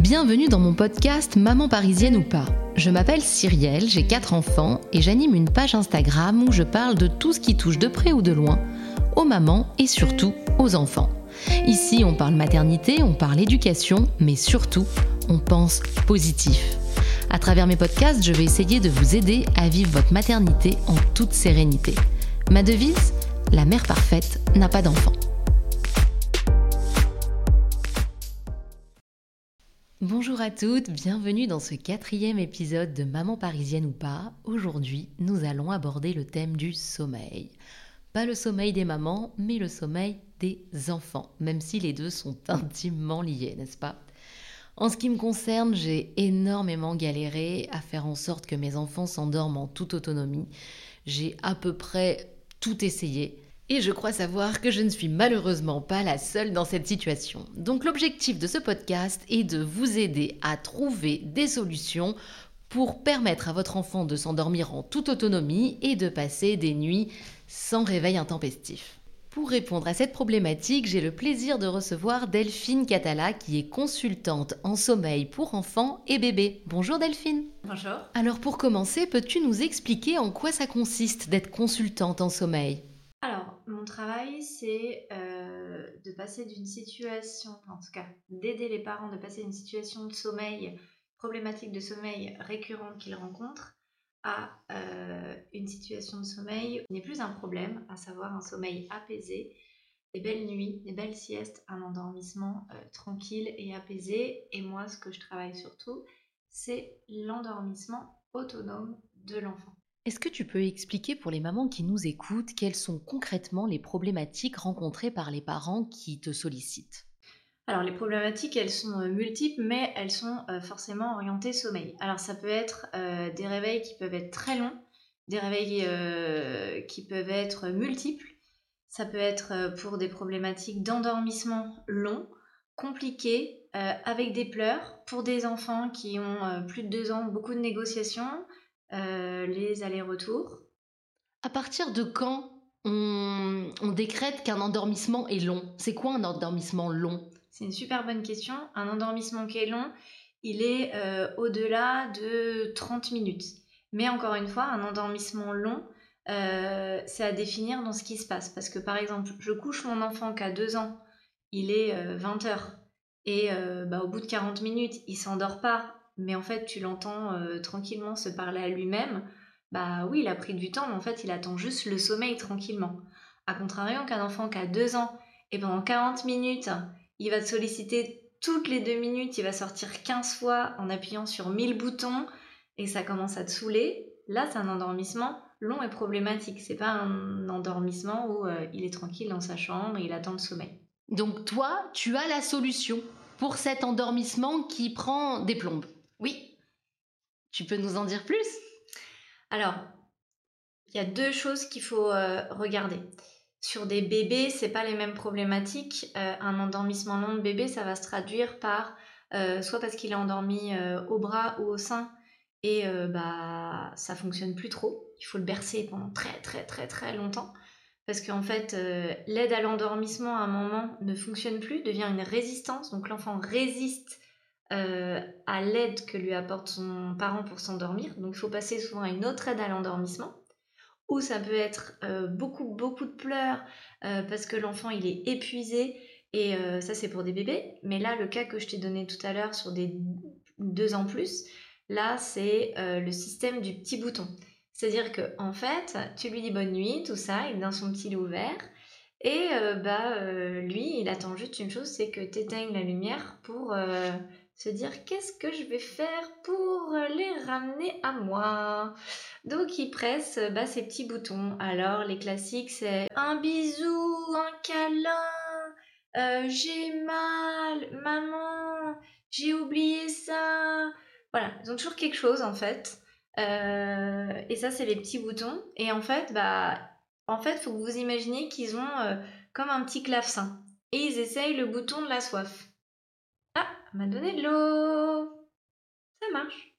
Bienvenue dans mon podcast Maman parisienne ou pas. Je m'appelle Cyrielle, j'ai 4 enfants et j'anime une page Instagram où je parle de tout ce qui touche de près ou de loin aux mamans et surtout aux enfants. Ici, on parle maternité, on parle éducation, mais surtout, on pense positif. À travers mes podcasts, je vais essayer de vous aider à vivre votre maternité en toute sérénité. Ma devise La mère parfaite n'a pas d'enfant. Bonjour à toutes, bienvenue dans ce quatrième épisode de Maman parisienne ou pas. Aujourd'hui, nous allons aborder le thème du sommeil. Pas le sommeil des mamans, mais le sommeil des enfants, même si les deux sont intimement liés, n'est-ce pas? En ce qui me concerne, j'ai énormément galéré à faire en sorte que mes enfants s'endorment en toute autonomie. J'ai à peu près tout essayé. Et je crois savoir que je ne suis malheureusement pas la seule dans cette situation. Donc l'objectif de ce podcast est de vous aider à trouver des solutions pour permettre à votre enfant de s'endormir en toute autonomie et de passer des nuits sans réveil intempestif. Pour répondre à cette problématique, j'ai le plaisir de recevoir Delphine Catala, qui est consultante en sommeil pour enfants et bébés. Bonjour Delphine. Bonjour. Alors pour commencer, peux-tu nous expliquer en quoi ça consiste d'être consultante en sommeil? Alors, mon travail, c'est euh, de passer d'une situation, en tout cas d'aider les parents de passer d'une situation de sommeil, problématique de sommeil récurrente qu'ils rencontrent, à euh, une situation de sommeil n'est plus un problème, à savoir un sommeil apaisé, des belles nuits, des belles siestes, un endormissement euh, tranquille et apaisé. Et moi, ce que je travaille surtout, c'est l'endormissement autonome de l'enfant. Est-ce que tu peux expliquer pour les mamans qui nous écoutent quelles sont concrètement les problématiques rencontrées par les parents qui te sollicitent? Alors les problématiques, elles sont euh, multiples, mais elles sont euh, forcément orientées sommeil. Alors ça peut être euh, des réveils qui peuvent être très longs, des réveils qui peuvent être multiples. Ça peut être pour des problématiques d'endormissement long, compliqué, avec des pleurs, pour des enfants qui ont plus de deux ans, beaucoup de négociations, les allers-retours. À partir de quand on, on décrète qu'un endormissement est long? C'est quoi un endormissement long? C'est une super bonne question. Un endormissement qui est long, il est euh, au-delà de 30 minutes. Mais encore une fois, un endormissement long, euh, c'est à définir dans ce qui se passe. Parce que par exemple, je couche mon enfant qui a 2 ans, il est 20 euh, heures. Et bah, au bout de 40 minutes, il s'endort pas. Mais en fait, tu l'entends tranquillement se parler à lui-même. Bah oui, il a pris du temps, mais en fait, il attend juste le sommeil tranquillement. A contrario qu'un enfant qui a 2 ans, et pendant 40 minutes, il va te solliciter toutes les deux minutes, il va sortir 15 fois en appuyant sur 1000 boutons et ça commence à te saouler. Là, c'est un endormissement long et problématique. C'est pas un endormissement où euh, il est tranquille dans sa chambre et il attend le sommeil. Donc toi, tu as la solution pour cet endormissement qui prend des plombes. Oui. Tu peux nous en dire plus? Alors, il y a deux choses qu'il faut euh, regarder. Sur des bébés, c'est pas les mêmes problématiques. Euh, un endormissement long de bébé, ça va se traduire par euh, soit parce qu'il est endormi au bras ou au sein et bah ça fonctionne plus trop. Il faut le bercer pendant très très très très longtemps parce qu'en fait l'aide à l'endormissement à un moment ne fonctionne plus, devient une résistance. Donc l'enfant résiste à l'aide que lui apporte son parent pour s'endormir. Donc il faut passer souvent à une autre aide à l'endormissement ou ça peut être euh, beaucoup, beaucoup de pleurs euh, parce que l'enfant il est épuisé et euh, ça c'est pour des bébés. Mais là, le cas que je t'ai donné tout à l'heure sur des deux ans plus, là c'est le système du petit bouton. C'est-à-dire que en fait, tu lui dis bonne nuit, tout ça, il dans son petit lit ouvert. Et bah lui, il attend juste une chose, c'est que tu éteignes la lumière pour se dire qu'est-ce que je vais faire pour les ramener à moi? Donc il presse bah, ses petits boutons. Alors les classiques c'est un bisou, un câlin, euh, j'ai mal, maman, j'ai oublié ça. Voilà, ils ont toujours quelque chose en fait. Euh, et ça c'est les petits boutons. Et en fait, bah, en fait, faut que vous imaginiez qu'ils ont euh, comme un petit clavecin. Et ils essayent le bouton de la soif m'a donné de l'eau. Ça marche.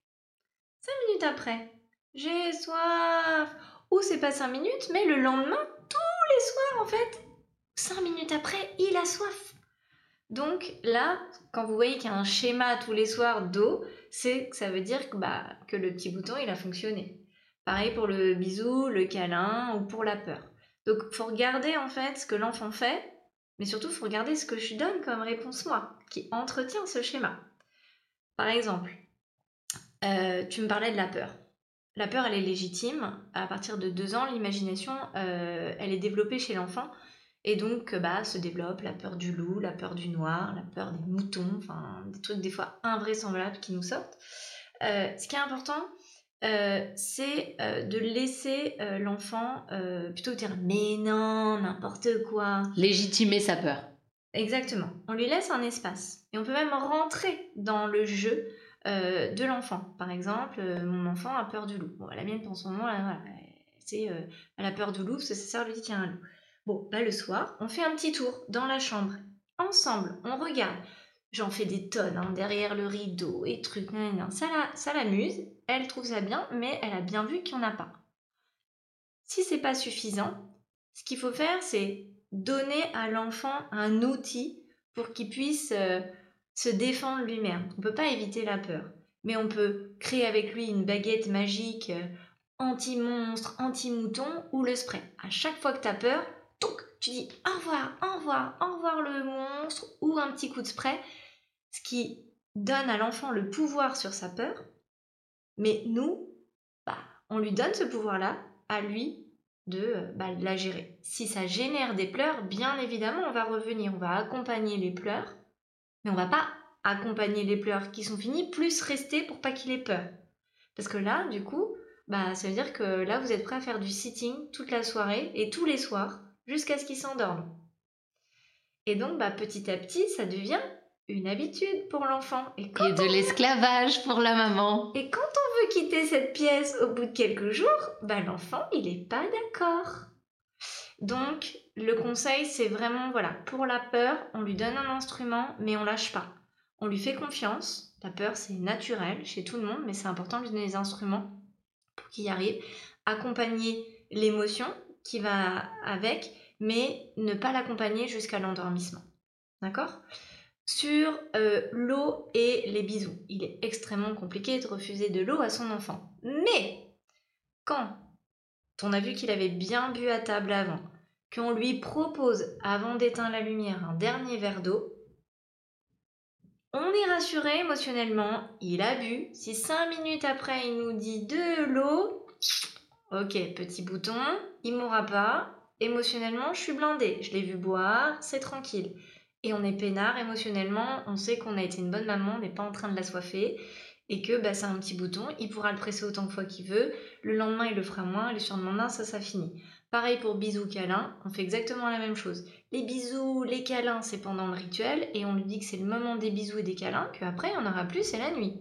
Cinq minutes après, j'ai soif. Ou c'est pas cinq minutes, mais le lendemain, tous les soirs en fait, cinq minutes après, il a soif. Donc là, quand vous voyez qu'il y a un schéma tous les soirs d'eau, c'est ça veut dire que, bah, que le petit bouton, il a fonctionné. Pareil pour le bisou, le câlin ou pour la peur. Donc, faut regarder en fait ce que l'enfant fait, mais surtout, faut regarder ce que je donne comme réponse moi, qui entretient ce schéma. Par exemple, euh, tu me parlais de la peur. La peur, elle est légitime. À partir de deux ans, l'imagination, euh, elle est développée chez l'enfant. Et donc, bah, se développe la peur du loup, la peur du noir, la peur des moutons, enfin, des trucs des fois invraisemblables qui nous sortent. Euh, ce qui est important, c'est de laisser l'enfant plutôt dire mais non, n'importe quoi. Légitimer sa peur. Exactement. On lui laisse un espace. Et on peut même rentrer dans le jeu euh, de l'enfant. Par exemple, euh, mon enfant a peur du loup. Bon, la mienne, pour son moment, c'est, euh, elle a peur du loup parce que sa sœur lui dit qu'il y a un loup. Bon, bah, le soir, on fait un petit tour dans la chambre. Ensemble, on regarde. J'en fais des tonnes hein, derrière le rideau et trucs. Ça, la, ça l'amuse, elle trouve ça bien, mais elle a bien vu qu'il n'y en a pas. Si c'est pas suffisant, ce qu'il faut faire, c'est donner à l'enfant un outil pour qu'il puisse se défendre lui-même. On ne peut pas éviter la peur, mais on peut créer avec lui une baguette magique euh, anti-monstre, anti-mouton ou le spray. À chaque fois que tu as peur, tu dis au revoir, au revoir, au revoir le monstre ou un petit coup de spray, ce qui donne à l'enfant le pouvoir sur sa peur. Mais nous, bah, on lui donne ce pouvoir-là, à lui de, euh, bah, de la gérer. Si ça génère des pleurs, bien évidemment, on va revenir, on va accompagner les pleurs mais on va pas accompagner les pleurs qui sont finis, plus rester pour pas qu'il ait peur. Parce que là, du coup, bah, ça veut dire que là, vous êtes prêt à faire du sitting toute la soirée et tous les soirs jusqu'à ce qu'il s'endorme. Et donc, bah, petit à petit, ça devient une habitude pour l'enfant. Et, de l'esclavage pour la maman. Et quand on veut quitter cette pièce au bout de quelques jours, bah, l'enfant, il n'est pas d'accord. Donc, le conseil, c'est vraiment, voilà, pour la peur, on lui donne un instrument, mais on lâche pas. On lui fait confiance. La peur, c'est naturel chez tout le monde, mais c'est important de lui donner des instruments pour qu'il y arrive. Accompagner l'émotion qui va avec, mais ne pas l'accompagner jusqu'à l'endormissement. D'accord? Sur euh, l'eau et les bisous. Il est extrêmement compliqué de refuser de l'eau à son enfant. Mais quand on a vu qu'il avait bien bu à table avant, qu'on lui propose, avant d'éteindre la lumière, un dernier verre d'eau, on est rassuré émotionnellement, il a bu. Si cinq minutes après il nous dit de l'eau, ok, petit bouton, il mourra pas. Émotionnellement, je suis blindée, je l'ai vu boire, c'est tranquille. Et on est peinard émotionnellement, on sait qu'on a été une bonne maman, on n'est pas en train de l'assoiffer et que bah, c'est un petit bouton, il pourra le presser autant de fois qu'il veut, le lendemain il le fera moins, le surlendemain ça ça finit. Pareil pour bisous câlins, on fait exactement la même chose. Les bisous, les câlins c'est pendant le rituel et on lui dit que c'est le moment des bisous et des câlins, qu'après on aura plus c'est la nuit.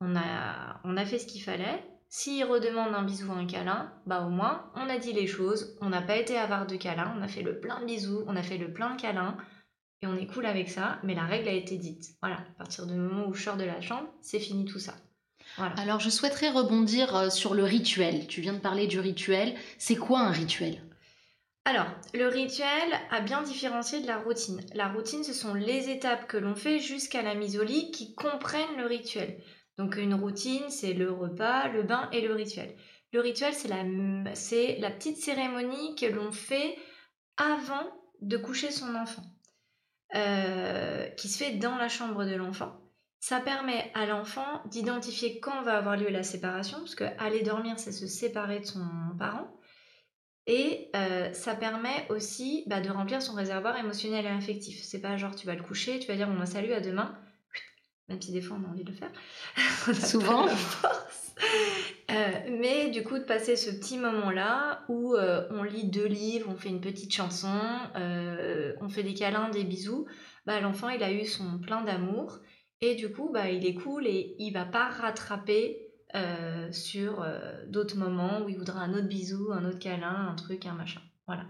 On a, on a fait ce qu'il fallait, s'il redemande un bisou ou un câlin, bah au moins on a dit les choses, on n'a pas été avare de câlins, on a fait le plein de bisous, on a fait le plein de câlins, et on est cool avec ça, mais la règle a été dite. Voilà, à partir du moment où je sors de la chambre, c'est fini tout ça. Alors je souhaiterais rebondir euh, sur le rituel. Tu viens de parler du rituel. C'est quoi un rituel? Alors, le rituel a bien différencié de la routine. La routine, ce sont les étapes que l'on fait jusqu'à la mise au lit qui comprennent le rituel. Donc une routine, c'est le repas, le bain et le rituel. Le rituel, c'est la, la petite cérémonie que l'on fait avant de coucher son enfant. Euh, qui se fait dans la chambre de l'enfant. Ça permet à l'enfant d'identifier quand va avoir lieu la séparation, parce que aller dormir, c'est se séparer de son parent. Et euh, ça permet aussi bah, de remplir son réservoir émotionnel et affectif. C'est pas genre tu vas le coucher, tu vas dire bon bah salut à demain, même si des fois on a envie de le faire. Souvent. Euh, mais du coup, de passer ce petit moment-là où euh, on lit deux livres, on fait une petite chanson, euh, on fait des câlins, des bisous, bah, l'enfant il a eu son plein d'amour et du coup bah, il est cool et il va pas rattraper sur d'autres moments où il voudra un autre bisou, un autre câlin, un truc, un machin. Voilà.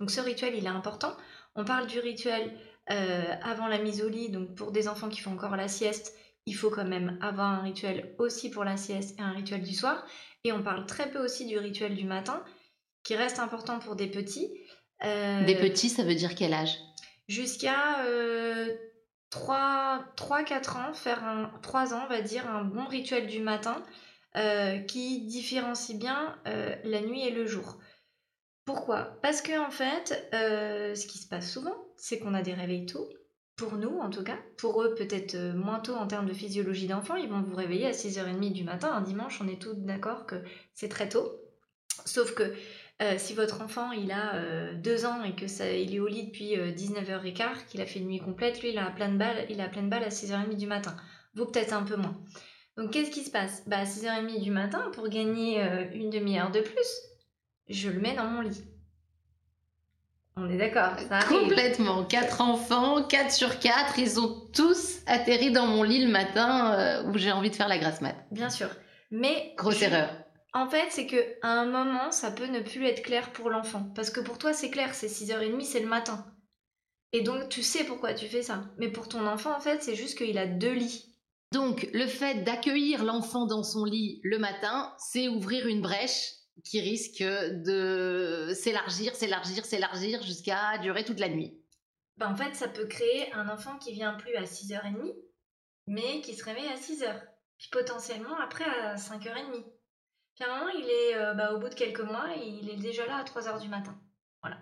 Donc ce rituel il est important. On parle du rituel avant la mise au lit, donc pour des enfants qui font encore la sieste, il faut quand même avoir un rituel aussi pour la sieste et un rituel du soir. Et on parle très peu aussi du rituel du matin, qui reste important pour des petits. Euh, des petits, ça veut dire quel âge? Jusqu'à 3-4 ans, faire un, 3 ans, on va dire, un bon rituel du matin qui différencie bien la nuit et le jour. Pourquoi? Parce que en fait, ce qui se passe souvent, c'est qu'on a des réveils tôt, pour nous en tout cas. Pour eux, peut-être moins tôt en termes de physiologie d'enfant, ils vont vous réveiller à 6h30 du matin. Un dimanche, on est tous d'accord que c'est très tôt. Sauf que euh, si votre enfant il a 2 euh, ans et que ça, il est au lit depuis 19h15, euh, qu'il a fait une nuit complète, lui il a plein de balles, il a plein de balles à 6h30 du matin. Vous peut-être un peu moins. Donc qu'est-ce qui se passe? Bah à 6h30 du matin, pour gagner une demi-heure de plus, je le mets dans mon lit. On est d'accord, Complètement. 4 enfants, 4 sur 4, ils ont tous atterri dans mon lit le matin où j'ai envie de faire la grasse mat. Bien sûr. Mais. Grosse erreur. En fait, c'est que à un moment, ça peut ne plus être clair pour l'enfant. Parce que pour toi, c'est clair, c'est 6h30, c'est le matin. Et donc, tu sais pourquoi tu fais ça. Mais pour ton enfant, en fait, c'est juste qu'il a deux lits. Donc, le fait d'accueillir l'enfant dans son lit le matin, c'est ouvrir une brèche qui risque de s'élargir, s'élargir, s'élargir jusqu'à durer toute la nuit. Bah, en fait, ça peut créer un enfant qui vient plus à 6h30, mais qui se réveille à 6h. Puis potentiellement après à 5h30. Puis à un moment, il est euh, bah, au bout de quelques mois, il est déjà là à 3 h du matin. Voilà.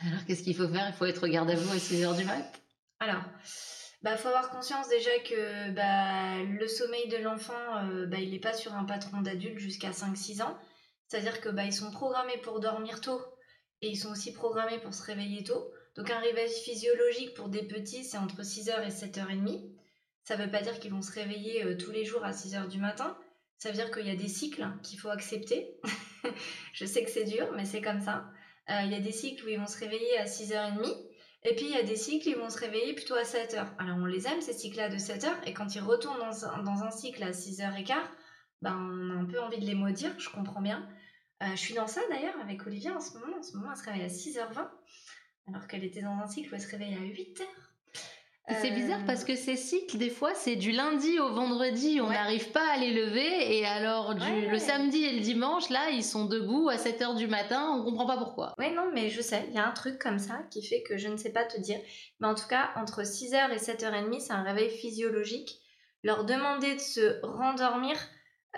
Alors qu'est-ce qu'il faut faire? Il faut être garde à vous à 6 h du mat? Alors, il bah, faut avoir conscience déjà que bah, le sommeil de l'enfant, euh, bah, il n'est pas sur un patron d'adulte jusqu'à 5-6 ans. C'est-à-dire que bah, ils sont programmés pour dormir tôt et ils sont aussi programmés pour se réveiller tôt. Donc un réveil physiologique pour des petits, c'est entre 6h et 7h30. Ça ne veut pas dire qu'ils vont se réveiller euh, tous les jours à 6h du matin, ça veut dire qu'il y a des cycles qu'il faut accepter. je sais que c'est dur, mais c'est comme ça. Euh, il y a des cycles où ils vont se réveiller à 6h30. Et puis il y a des cycles, ils vont se réveiller plutôt à 7h. Alors on les aime, ces cycles-là de 7h. Et quand ils retournent dans un, dans un cycle à 6h15, ben, on a un peu envie de les maudire, je comprends bien. Euh, je suis dans ça d'ailleurs avec Olivia en ce moment. En ce moment, elle se réveille à 6h20. Alors qu'elle était dans un cycle où elle se réveille à 8h. C'est bizarre parce que ces cycles, des fois, c'est du lundi au vendredi, on n'arrive pas à les lever, et alors le samedi et le dimanche, là, ils sont debout à 7h du matin, on comprend pas pourquoi. Oui, non, mais je sais, il y a un truc comme ça qui fait que je ne sais pas te dire. Mais en tout cas, entre 6h et 7h30, c'est un réveil physiologique. Leur demander de se rendormir,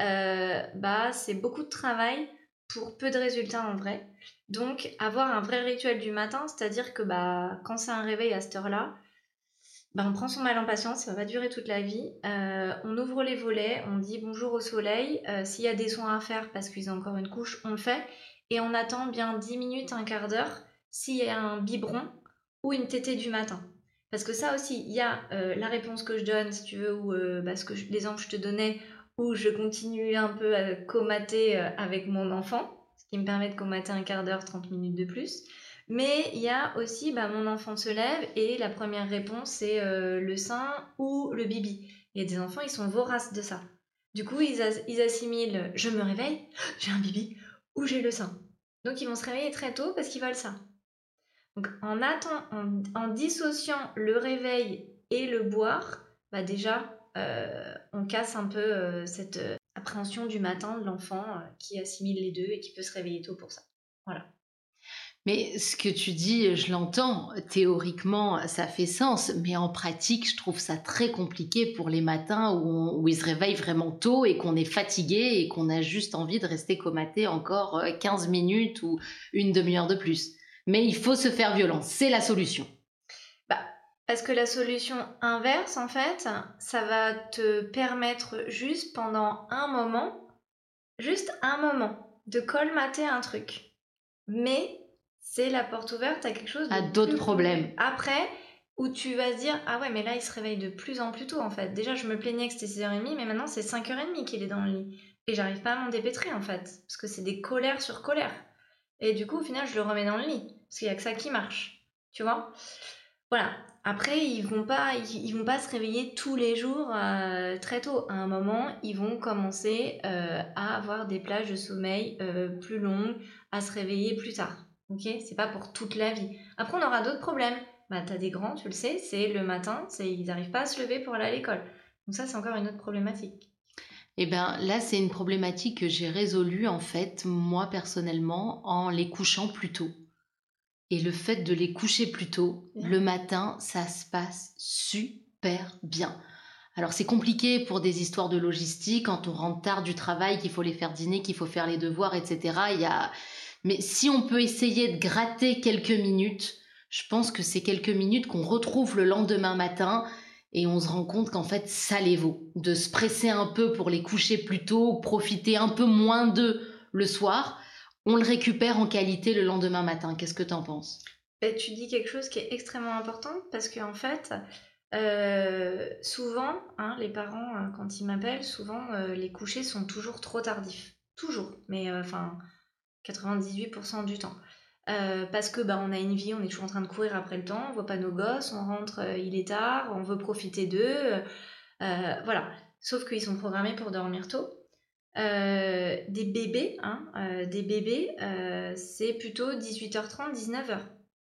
euh, bah, c'est beaucoup de travail pour peu de résultats en vrai. Donc, avoir un vrai rituel du matin, c'est-à-dire que bah, quand c'est un réveil à cette heure-là, bah, on prend son mal en patience, ça va durer toute la vie. Euh, on ouvre les volets, on dit bonjour au soleil. Euh, s'il y a des soins à faire parce qu'ils ont encore une couche, on le fait. Et on attend bien 10 minutes, un quart d'heure, s'il y a un biberon ou une tétée du matin. Parce que ça aussi, il y a euh, la réponse que je donne, si tu veux, ou bah, que l'exemple que je te donnais, où je continue un peu à comater avec mon enfant, ce qui me permet de comater un quart d'heure, 30 minutes de plus. Mais il y a aussi, bah, mon enfant se lève et la première réponse, c'est euh, le sein ou le bibi. Il y a des enfants, ils sont voraces de ça. Du coup, ils, assimilent je me réveille, j'ai un bibi ou j'ai le sein. Donc, ils vont se réveiller très tôt parce qu'ils veulent ça. Donc, en, en, dissociant le réveil et le boire, bah déjà, euh, on casse un peu euh, cette appréhension du matin de l'enfant qui assimile les deux et qui peut se réveiller tôt pour ça. Voilà. Mais ce que tu dis, je l'entends, théoriquement, ça fait sens, mais en pratique, je trouve ça très compliqué pour les matins où, ils se réveillent vraiment tôt et qu'on est fatigué et qu'on a juste envie de rester comaté encore 15 euh, minutes ou une demi-heure de plus. Mais il faut se faire violence, c'est la solution. Parce que la solution inverse, en fait, ça va te permettre juste pendant un moment, juste un moment, de colmater un truc. Mais c'est la porte ouverte à quelque chose à d'autres problèmes. Après, où tu vas se dire ah ouais mais là il se réveille de plus en plus tôt en fait. Déjà je me plaignais que c'était 6h30 mais maintenant c'est 5h30 qu'il est dans le lit et j'arrive pas à m'en dépêtrer en fait parce que c'est des colères sur colère. Et du coup au final je le remets dans le lit parce qu'il y a que ça qui marche. Tu vois? Voilà. Après ils vont pas ils, vont pas se réveiller tous les jours euh, très tôt. À un moment ils vont commencer euh, à avoir des plages de sommeil euh, plus longues, à se réveiller plus tard. Ok, c'est pas pour toute la vie. Après, on aura d'autres problèmes. Bah, t'as des grands, tu le sais, c'est le matin, c'est ils n'arrivent pas à se lever pour aller à l'école. Donc ça, c'est encore une autre problématique. Eh bien, là, c'est une problématique que j'ai résolue, en fait, moi, personnellement, en les couchant plus tôt. Et le fait de les coucher plus tôt, le matin, ça se passe super bien. Alors c'est compliqué pour des histoires de logistique, quand on rentre tard du travail, qu'il faut les faire dîner, qu'il faut faire les devoirs, etc. Il y a... Mais si on peut essayer de gratter quelques minutes, je pense que c'est quelques minutes qu'on retrouve le lendemain matin et on se rend compte qu'en fait ça les vaut. De se presser un peu pour les coucher plus tôt, profiter un peu moins d'eux le soir, on le récupère en qualité le lendemain matin. Qu'est-ce que tu en penses? Ben, Tu dis quelque chose qui est extrêmement important parce qu'en fait, euh, souvent, hein, les parents, euh, quand ils m'appellent, souvent euh, les couchers sont toujours trop tardifs. Toujours, mais enfin 98% du temps. parce que bah, on a une vie, on est toujours en train de courir après le temps, on voit pas nos gosses, on rentre, il est tard, on veut profiter d'eux. voilà. Sauf qu'ils sont programmés pour dormir tôt. Des bébés, hein, des bébés, c'est plutôt 18h30, 19h.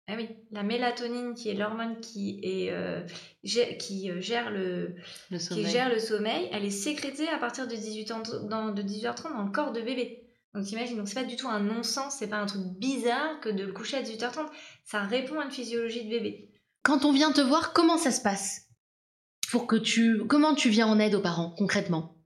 Ah oui, la mélatonine qui est l'hormone qui, est, euh, qui euh, gère le, qui gère le sommeil, elle est sécrétée à partir de 18 ans, dans, de 18h30 dans le corps de bébé. Donc t'imagines, donc c'est pas du tout un non-sens, c'est pas un truc bizarre que de le coucher à 18h30, ça répond à une physiologie de bébé. Quand on vient te voir, comment ça se passe? Pour que tu, comment tu viens en aide aux parents concrètement?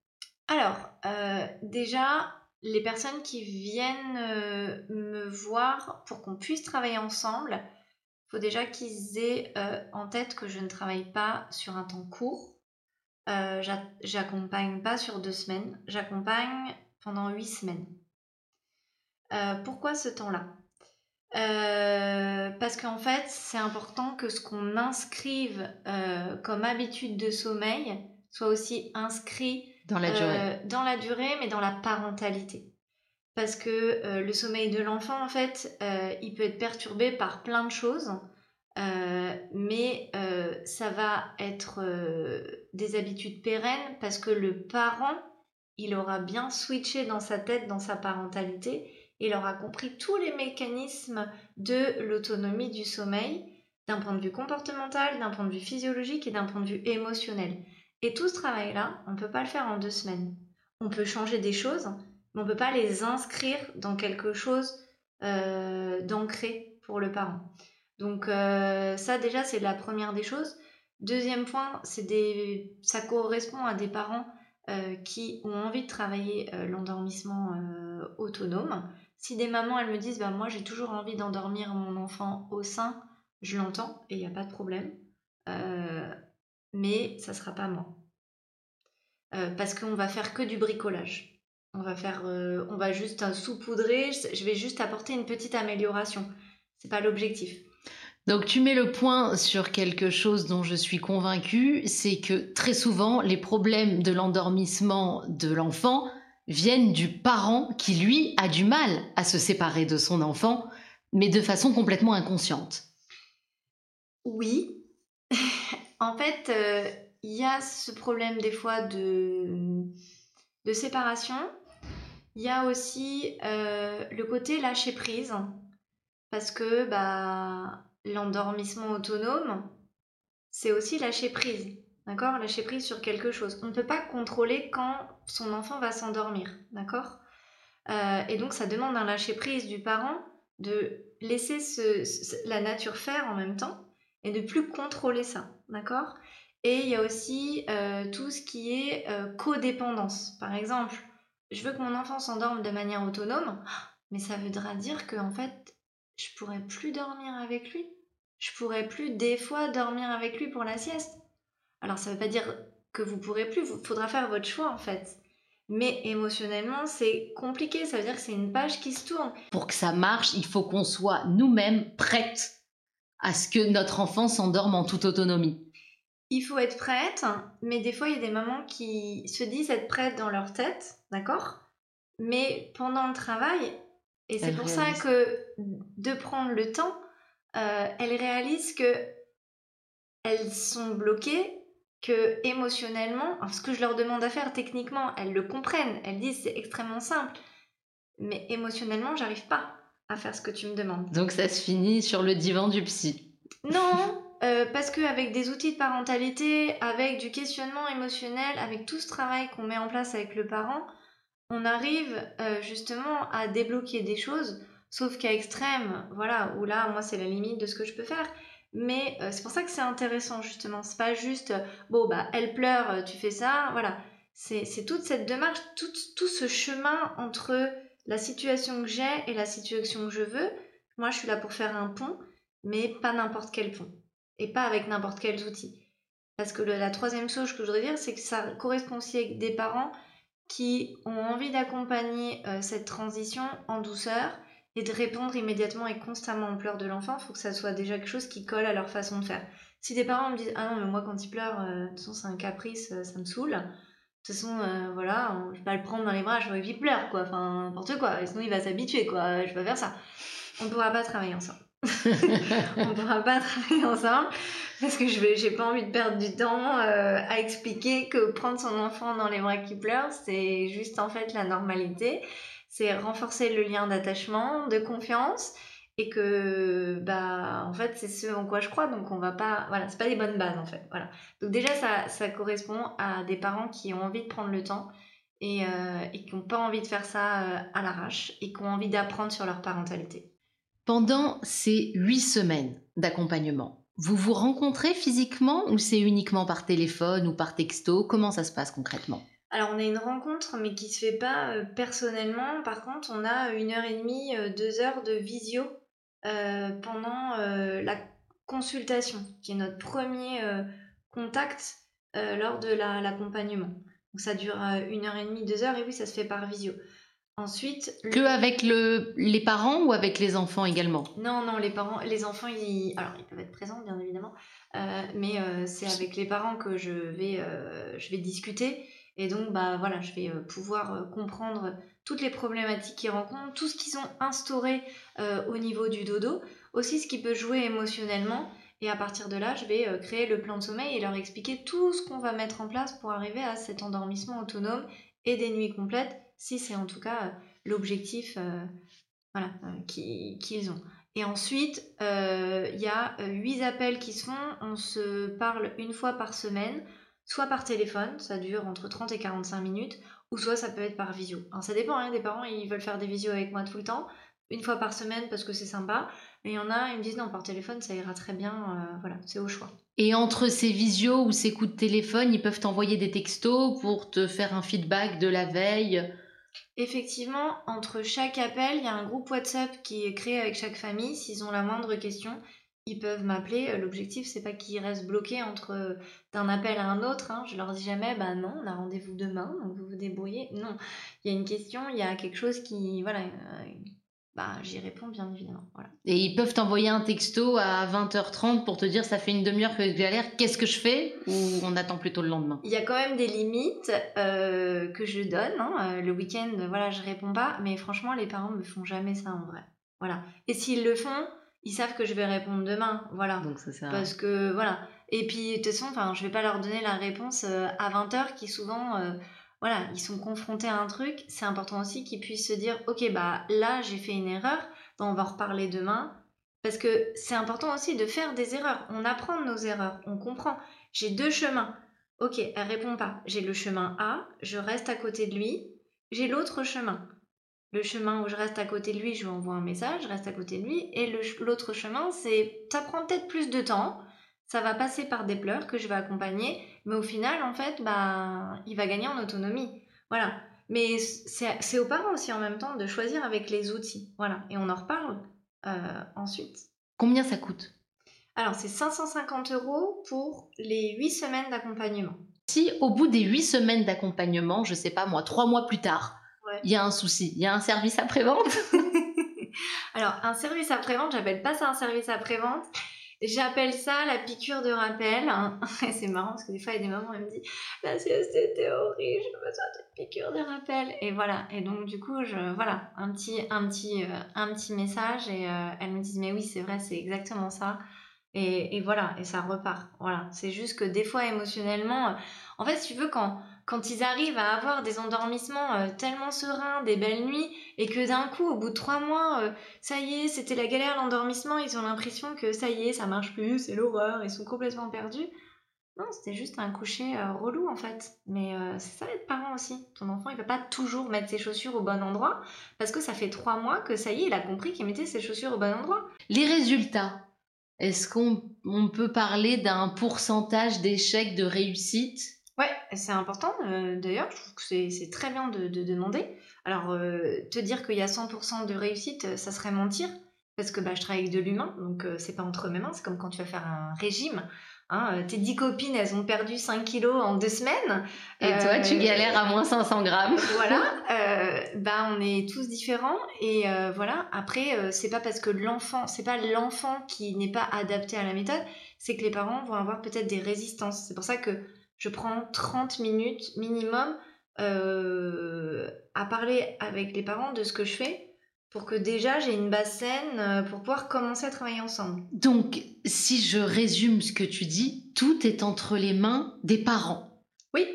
Alors euh, déjà, les personnes qui viennent euh, me voir pour qu'on puisse travailler ensemble, il faut déjà qu'ils aient euh, en tête que je ne travaille pas sur un temps court. J'accompagne pas sur deux semaines, j'accompagne pendant huit semaines. pourquoi ce temps-là? Parce qu'en fait, c'est important que ce qu'on inscrive comme habitude de sommeil soit aussi inscrit dans la durée. Euh, dans la durée, mais dans la parentalité. Parce que euh, le sommeil de l'enfant, en fait, euh, il peut être perturbé par plein de choses, mais ça va être des habitudes pérennes parce que le parent, il aura bien switché dans sa tête, dans sa parentalité, il aura compris tous les mécanismes de l'autonomie du sommeil, d'un point de vue comportemental, d'un point de vue physiologique et d'un point de vue émotionnel. Et tout ce travail-là, on ne peut pas le faire en deux semaines. On peut changer des choses, mais on ne peut pas les inscrire dans quelque chose euh, d'ancré pour le parent. Donc euh, ça déjà, c'est la première des choses. Deuxième point, c'est des... ça correspond à des parents euh, qui ont envie de travailler l'endormissement autonome. Si des mamans, elles me disent, bah, moi j'ai toujours envie d'endormir mon enfant au sein, je l'entends et il n'y a pas de problème mais ça sera pas moi. Euh, parce qu'on va faire que du bricolage. On va faire, euh, on va juste saupoudrer. Je vais juste apporter une petite amélioration. C'est pas l'objectif. Donc tu mets le point sur quelque chose dont je suis convaincue, c'est que très souvent les problèmes de l'endormissement de l'enfant viennent du parent qui lui a du mal à se séparer de son enfant, mais de façon complètement inconsciente. Oui, En fait, euh, il y a ce problème des fois de, de séparation. Il y a aussi euh, le côté lâcher prise. Parce que bah, l'endormissement autonome, c'est aussi lâcher prise. D'accord? Lâcher prise sur quelque chose. On ne peut pas contrôler quand son enfant va s'endormir. D'accord? Euh, Et donc, ça demande un lâcher prise du parent de laisser la nature faire en même temps et de plus contrôler ça, d'accord? Et il y a aussi euh, tout ce qui est euh, codépendance. Par exemple, je veux que mon enfant s'endorme de manière autonome, mais ça voudra dire que en fait, je pourrais plus dormir avec lui. Je pourrais plus des fois dormir avec lui pour la sieste. Alors ça veut pas dire que vous pourrez plus, il faudra faire votre choix en fait. Mais émotionnellement, c'est compliqué, ça veut dire que c'est une page qui se tourne. Pour que ça marche, il faut qu'on soit nous-mêmes prêtes à ce que notre enfant s'endorme en toute autonomie. Il faut être prête, mais des fois, il y a des mamans qui se disent être prêtes dans leur tête, d'accord? Mais pendant le travail, et c'est pour ça que de prendre le temps, euh, elles réalisent que elles sont bloquées, que émotionnellement, ce que je leur demande à faire techniquement, elles le comprennent, elles disent c'est extrêmement simple, mais émotionnellement, j'arrive pas à faire ce que tu me demandes. Donc ça se finit sur le divan du psy. Non, euh, parce qu'avec des outils de parentalité, avec du questionnement émotionnel, avec tout ce travail qu'on met en place avec le parent, on arrive euh, justement à débloquer des choses Sauf qu'à extrême, voilà, où là, moi, c'est la limite de ce que je peux faire. Mais euh, c'est pour ça que c'est intéressant, justement. C'est pas juste, bon, bah, elle pleure, tu fais ça, voilà. C'est toute cette démarche, tout, tout ce chemin entre la situation que j'ai et la situation que je veux. Moi, je suis là pour faire un pont, mais pas n'importe quel pont. Et pas avec n'importe quels outils. Parce que la troisième chose que je voudrais dire, c'est que ça correspond aussi avec des parents qui ont envie d'accompagner euh, cette transition en douceur et de répondre immédiatement et constamment en pleurs de l'enfant. Il faut que ça soit déjà quelque chose qui colle à leur façon de faire. Si des parents me disent Ah non, mais moi quand il pleure, euh, de toute façon c'est un caprice, euh, ça me saoule. De toute façon, voilà, je vais pas le prendre dans les bras, je vois qu'il pleure, quoi. Enfin, n'importe quoi. sinon, il va s'habituer, quoi. Je vais pas faire ça. On ne pourra pas travailler ensemble. on ne pourra pas travailler ensemble parce que je j'ai pas envie de perdre du temps euh, à expliquer que prendre son enfant dans les bras qui pleure, c'est juste en fait la normalité. C'est renforcer le lien d'attachement, de confiance et que bah en fait c'est ce en quoi je crois donc on va pas voilà c'est pas des bonnes bases en fait voilà. Donc déjà ça, ça correspond à des parents qui ont envie de prendre le temps et, euh, et qui n'ont pas envie de faire ça euh, à l'arrache et qui ont envie d'apprendre sur leur parentalité. Pendant ces huit semaines d'accompagnement vous vous rencontrez physiquement ou c'est uniquement par téléphone ou par texto? Comment ça se passe concrètement? Alors on a une rencontre mais qui se fait pas euh, personnellement. Par contre on a une heure et demie, deux heures de visio pendant la consultation, qui est notre premier contact lors de l'accompagnement. Donc ça dure une heure et demie, deux heures et oui ça se fait par visio. Ensuite. Que avec le, les parents ou avec les enfants également? Non, non, les parents, les enfants, ils, alors ils peuvent être présents bien évidemment, euh, mais euh, c'est avec les parents que je vais, euh, je vais discuter et donc bah voilà, je vais pouvoir comprendre toutes les problématiques qu'ils rencontrent, tout ce qu'ils ont instauré au niveau du dodo, aussi ce qui peut jouer émotionnellement. Et à partir de là, je vais créer le plan de sommeil et leur expliquer tout ce qu'on va mettre en place pour arriver à cet endormissement autonome et des nuits complètes si c'est en tout cas euh, l'objectif euh, voilà, euh, qu'ils ont. Et ensuite, il y a huit appels qui se font. On se parle une fois par semaine, soit par téléphone, ça dure entre 30 et 45 minutes, ou soit ça peut être par visio. Alors ça dépend, hein, des parents, ils veulent faire des visios avec moi tout le temps, une fois par semaine parce que c'est sympa. Mais il y en a, ils me disent non, par téléphone, ça ira très bien. voilà, c'est au choix. Et entre ces visios ou ces coups de téléphone, ils peuvent t'envoyer des textos pour te faire un feedback de la veille? Effectivement, entre chaque appel, il y a un groupe WhatsApp qui est créé avec chaque famille. S'ils ont la moindre question, ils peuvent m'appeler. Euh, l'objectif, c'est pas qu'ils restent bloqués entre euh, d'un appel à un autre. Hein. Je leur dis jamais, bah non, on a rendez-vous demain, donc vous vous débrouillez. Non, il y a une question, il y a quelque chose qui, voilà, euh, bah, j'y réponds bien évidemment. Voilà. Et ils peuvent t'envoyer un texto à 20h30 pour te dire ça fait une demi-heure que j'ai l'air, qu'est-ce que je fais? Ou on attend plutôt le lendemain? Il y a quand même des limites euh, que je donne. Hein. Le week-end, voilà, je réponds pas. Mais franchement, les parents me font jamais ça en vrai. Voilà. Et s'ils le font, ils savent que je vais répondre demain. Voilà. Donc ça sert Parce que voilà. Et puis de toute façon, enfin, je vais pas leur donner la réponse euh, à 20h qui souvent voilà, ils sont confrontés à un truc, c'est important aussi qu'ils puissent se dire ok bah là j'ai fait une erreur, on va en reparler demain. Parce que c'est important aussi de faire des erreurs. On apprend nos erreurs, on comprend. J'ai deux chemins. Ok, elle répond pas. J'ai le chemin A, je reste à côté de lui. J'ai l'autre chemin. Le chemin où je reste à côté de lui, je lui envoie un message, je reste à côté de lui. Et l'autre chemin, c'est ça prend peut-être plus de temps, ça va passer par des pleurs que je vais accompagner, mais au final, en fait, bah, il va gagner en autonomie. Voilà. Mais c'est aux parents aussi en même temps de choisir avec les outils. Voilà. Et on en reparle euh, ensuite. Combien ça coûte? Alors, c'est 550 euros pour les 8 semaines d'accompagnement. Si au bout des 8 semaines d'accompagnement, je sais pas moi, 3 mois plus tard, il y a un souci, il y a un service après-vente Alors, un service après-vente, j'appelle pas ça un service après-vente. J'appelle ça la piqûre de rappel. Hein. c'est marrant parce que des fois, il y a des mamans, elles me disent La sieste était horrible, j'ai besoin d'une piqûre de rappel. Et voilà. Et donc, du coup, je, voilà, un petit, un petit, euh, un petit message. Et euh, elles me disent Mais oui, c'est vrai, c'est exactement ça. Et, voilà, et ça repart. Voilà. C'est juste que des fois, émotionnellement, en fait, si tu veux, quand quand ils arrivent à avoir des endormissements euh, tellement sereins, des belles nuits, et que d'un coup, au bout de trois mois, euh, ça y est, c'était la galère, l'endormissement, ils ont l'impression que ça y est, ça marche plus, c'est l'horreur, ils sont complètement perdus. Non, c'était juste un coucher euh, relou en fait. Mais c'est ça être parent aussi. Ton enfant, il va pas toujours mettre ses chaussures au bon endroit parce que ça fait trois mois que ça y est, il a compris qu'il mettait ses chaussures au bon endroit. Les résultats, est-ce qu'on on peut parler d'un pourcentage d'échec de réussite? C'est important. euh, D'ailleurs, je trouve que c'est très bien de, de demander. Alors, euh, te dire qu'il y a 100% de réussite, euh, ça serait mentir. Parce que bah, je travaille avec de l'humain, donc euh, c'est pas entre mes mains. C'est comme quand tu vas faire un régime. Hein, tes 10 copines, elles ont perdu 5 kilos en deux semaines. Et toi, tu galères à moins 500 grammes. voilà, bah on est tous différents et voilà. Après, c'est pas parce que l'enfant, c'est pas l'enfant qui n'est pas adapté à la méthode, c'est que les parents vont avoir peut-être des résistances. C'est pour ça que je prends 30 minutes minimum euh, à parler avec les parents de ce que je fais pour que déjà j'ai une base saine euh, pour pouvoir commencer à travailler ensemble. Donc, si je résume ce que tu dis, tout est entre les mains des parents. Oui.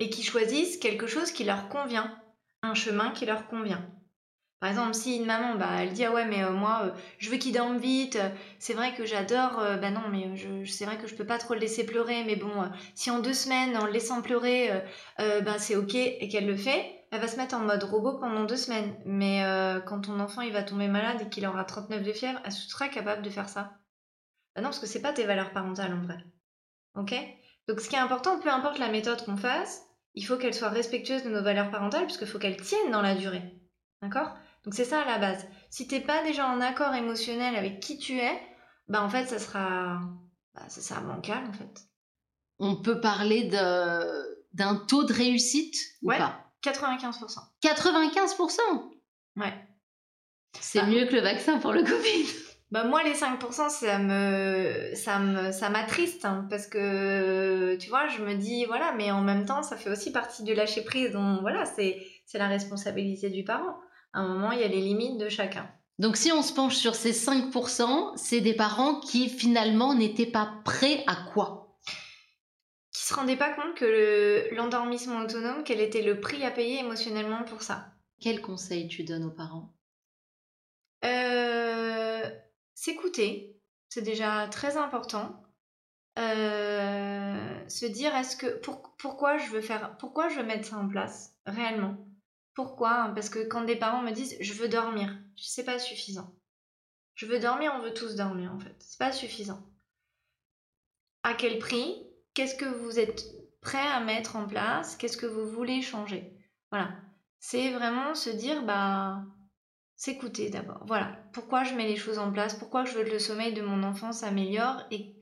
Et qui choisissent quelque chose qui leur convient, un chemin qui leur convient. Par exemple, si une maman, bah, elle dit ah ouais mais euh, moi euh, je veux qu'il dorme vite, euh, c'est vrai que j'adore, bah non mais c'est vrai que je peux pas trop le laisser pleurer, mais bon, si en deux semaines en le laissant pleurer, bah c'est ok et qu'elle le fait, elle va se mettre en mode robot pendant deux semaines. Mais quand ton enfant il va tomber malade et qu'il aura 39 de fièvre, elle sera capable de faire ça? Bah non parce que c'est pas tes valeurs parentales en vrai. Ok? Donc ce qui est important, peu importe la méthode qu'on fasse, il faut qu'elle soit respectueuse de nos valeurs parentales puisqu'il faut qu'elle tienne dans la durée. D'accord? Donc c'est ça à la base. Si t'es pas déjà en accord émotionnel avec qui tu es, bah en fait ça sera, bah, ça sera bancal en fait. On peut parler de- d'un taux de réussite ou Ouais. pas? 95%. 95% Ouais. C'est Ah. mieux que le vaccin pour le Covid. Bah moi les 5% ça me ça me ça m'attriste hein, parce que tu vois, je me dis voilà, mais en même temps, ça fait aussi partie du lâcher prise donc voilà, c'est c'est la responsabilité du parent. À un moment, il y a les limites de chacun. Donc si on se penche sur ces 5%, c'est des parents qui finalement n'étaient pas prêts à quoi? Qui se rendaient pas compte que le- l'endormissement autonome, quel était le prix à payer émotionnellement pour ça. Quel conseil tu donnes aux parents? Euh, s'écouter, c'est déjà très important. Euh, se dire est-ce que pour- pourquoi je veux faire pourquoi je veux mettre ça en place réellement? Pourquoi? Parce que quand des parents me disent je veux dormir c'est pas suffisant. Je veux dormir on veut tous dormir en fait. C'est pas suffisant. À quel prix? Qu'est-ce que vous êtes prêt à mettre en place? Qu'est-ce que vous voulez changer? Voilà. C'est vraiment se dire bah s'écouter d'abord. Voilà. Pourquoi je mets les choses en place? Pourquoi je veux que le sommeil de mon enfant s'améliore? Et,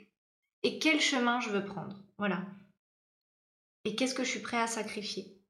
et quel chemin je veux prendre? Voilà. Et qu'est-ce que je suis prêt à sacrifier?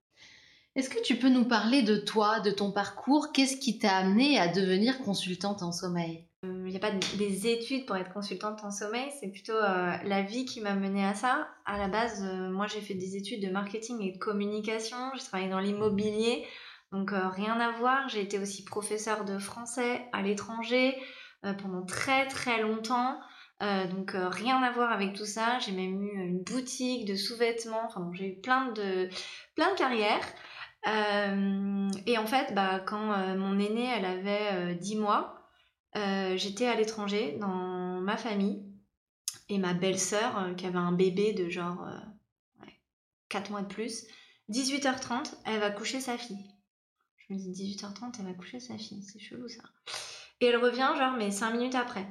Est-ce que tu peux nous parler de toi, de ton parcours? Qu'est-ce qui t'a amené à devenir consultante en sommeil? Il n'y a pas de- des études pour être consultante en sommeil, c'est plutôt euh, la vie qui m'a menée à ça. À la base, euh, moi j'ai fait des études de marketing et de communication, j'ai travaillé dans l'immobilier, donc euh, rien à voir. J'ai été aussi professeure de français à l'étranger euh, pendant très très longtemps. Euh, donc euh, rien à voir avec tout ça. J'ai même eu une boutique de sous-vêtements. Enfin bon, j'ai eu plein de plein de carrières. Euh, et en fait, bah, quand euh, mon aînée elle avait euh, 10 mois, euh, j'étais à l'étranger dans ma famille et ma belle-sœur euh, qui avait un bébé de genre euh, ouais, 4 mois de plus, 18h30, elle va coucher sa fille. Je me dis 18h30, elle va coucher sa fille, c'est chelou ça. Et elle revient genre mais 5 minutes après.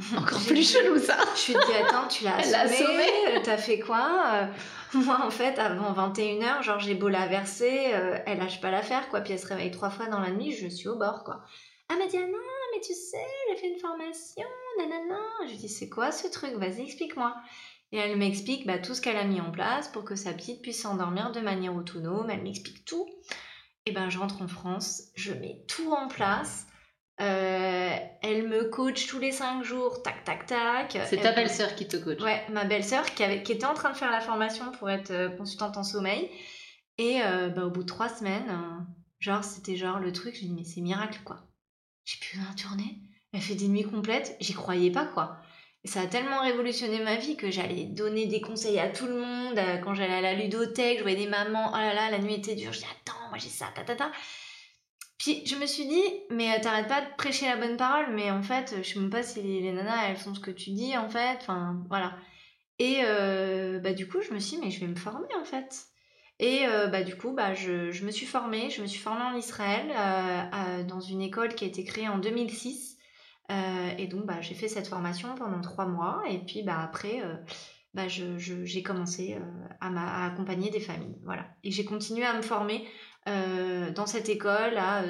Encore plus chelou ça Je suis dit attends, tu l'as assommée. euh, t'as fait quoi Euh, Moi en fait avant 21h, genre j'ai beau la verser, euh, elle lâche pas l'affaire quoi, puis elle se réveille trois fois dans la nuit, je suis au bord quoi. Elle m'a dit ah non mais tu sais, j'ai fait une formation, nanana. Je lui dis c'est quoi ce truc? Vas-y explique-moi. Et elle m'explique bah, tout ce qu'elle a mis en place pour que sa petite puisse s'endormir de manière autonome. Elle m'explique tout. Et ben je rentre en France, je mets tout en place. Euh, elle me coach tous les cinq jours, tac tac tac. C'est ta me- belle-sœur qui te coach. Ouais, ma belle-sœur qui, avait- qui était en train de faire la formation pour être euh, consultante en sommeil. Et euh, bah, au bout de trois semaines, euh, genre, c'était genre le truc, je me dis, mais c'est miracle quoi. J'ai besoin de tourner. Elle fait des nuits complètes, j'y croyais pas quoi. Et ça a tellement révolutionné ma vie que j'allais donner des conseils à tout le monde. Quand j'allais à la ludothèque, je voyais des mamans, oh là là, la nuit était dure. Je dis, attends, moi j'ai ça, ta ta ta. Puis je me suis dit, mais euh, t'arrêtes pas de prêcher la bonne parole, mais en fait, je sais même pas si les, nanas elles font ce que tu dis en fait. Enfin, voilà. Et bah, du coup, je me suis dit, mais je vais me former en fait. Et bah, du coup, bah, je, je, me suis formée. Je me suis formée en Israël dans une école qui a été créée en 2006. et donc, bah, j'ai fait cette formation pendant trois mois. Et puis, bah, après, bah, j'ai je, commencé à, à, accompagner des familles. Voilà. Et j'ai continué à me former dans cette école à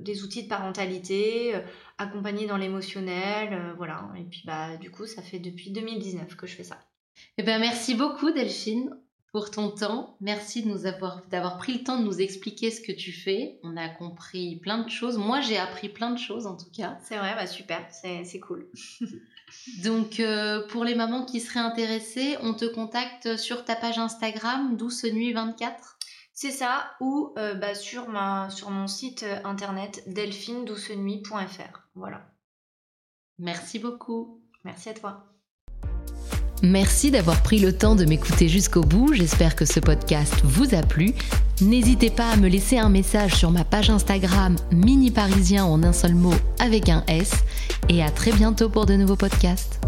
des outils de parentalité, accompagner dans l'émotionnel. voilà. Et puis, bah, du coup, ça fait depuis 2019 que je fais ça. Eh ben, merci beaucoup, Delphine pour ton temps. Merci de nous avoir d'avoir pris le temps de nous expliquer ce que tu fais. On a compris plein de choses. Moi, j'ai appris plein de choses en tout cas. C'est vrai, bah super, c'est cool. Donc, euh, pour les mamans qui seraient intéressées, on te contacte sur ta page Instagram, Douce Nuit 24 C'est ça, ou euh, bah, sur, ma, sur mon site euh, internet delphine-douce-nuit.fr. Voilà. Merci beaucoup. Merci à toi. Merci d'avoir pris le temps de m'écouter jusqu'au bout. J'espère que ce podcast vous a plu. N'hésitez pas à me laisser un message sur ma page Instagram Mini Parisien en un seul mot avec un S. Et à très bientôt pour de nouveaux podcasts.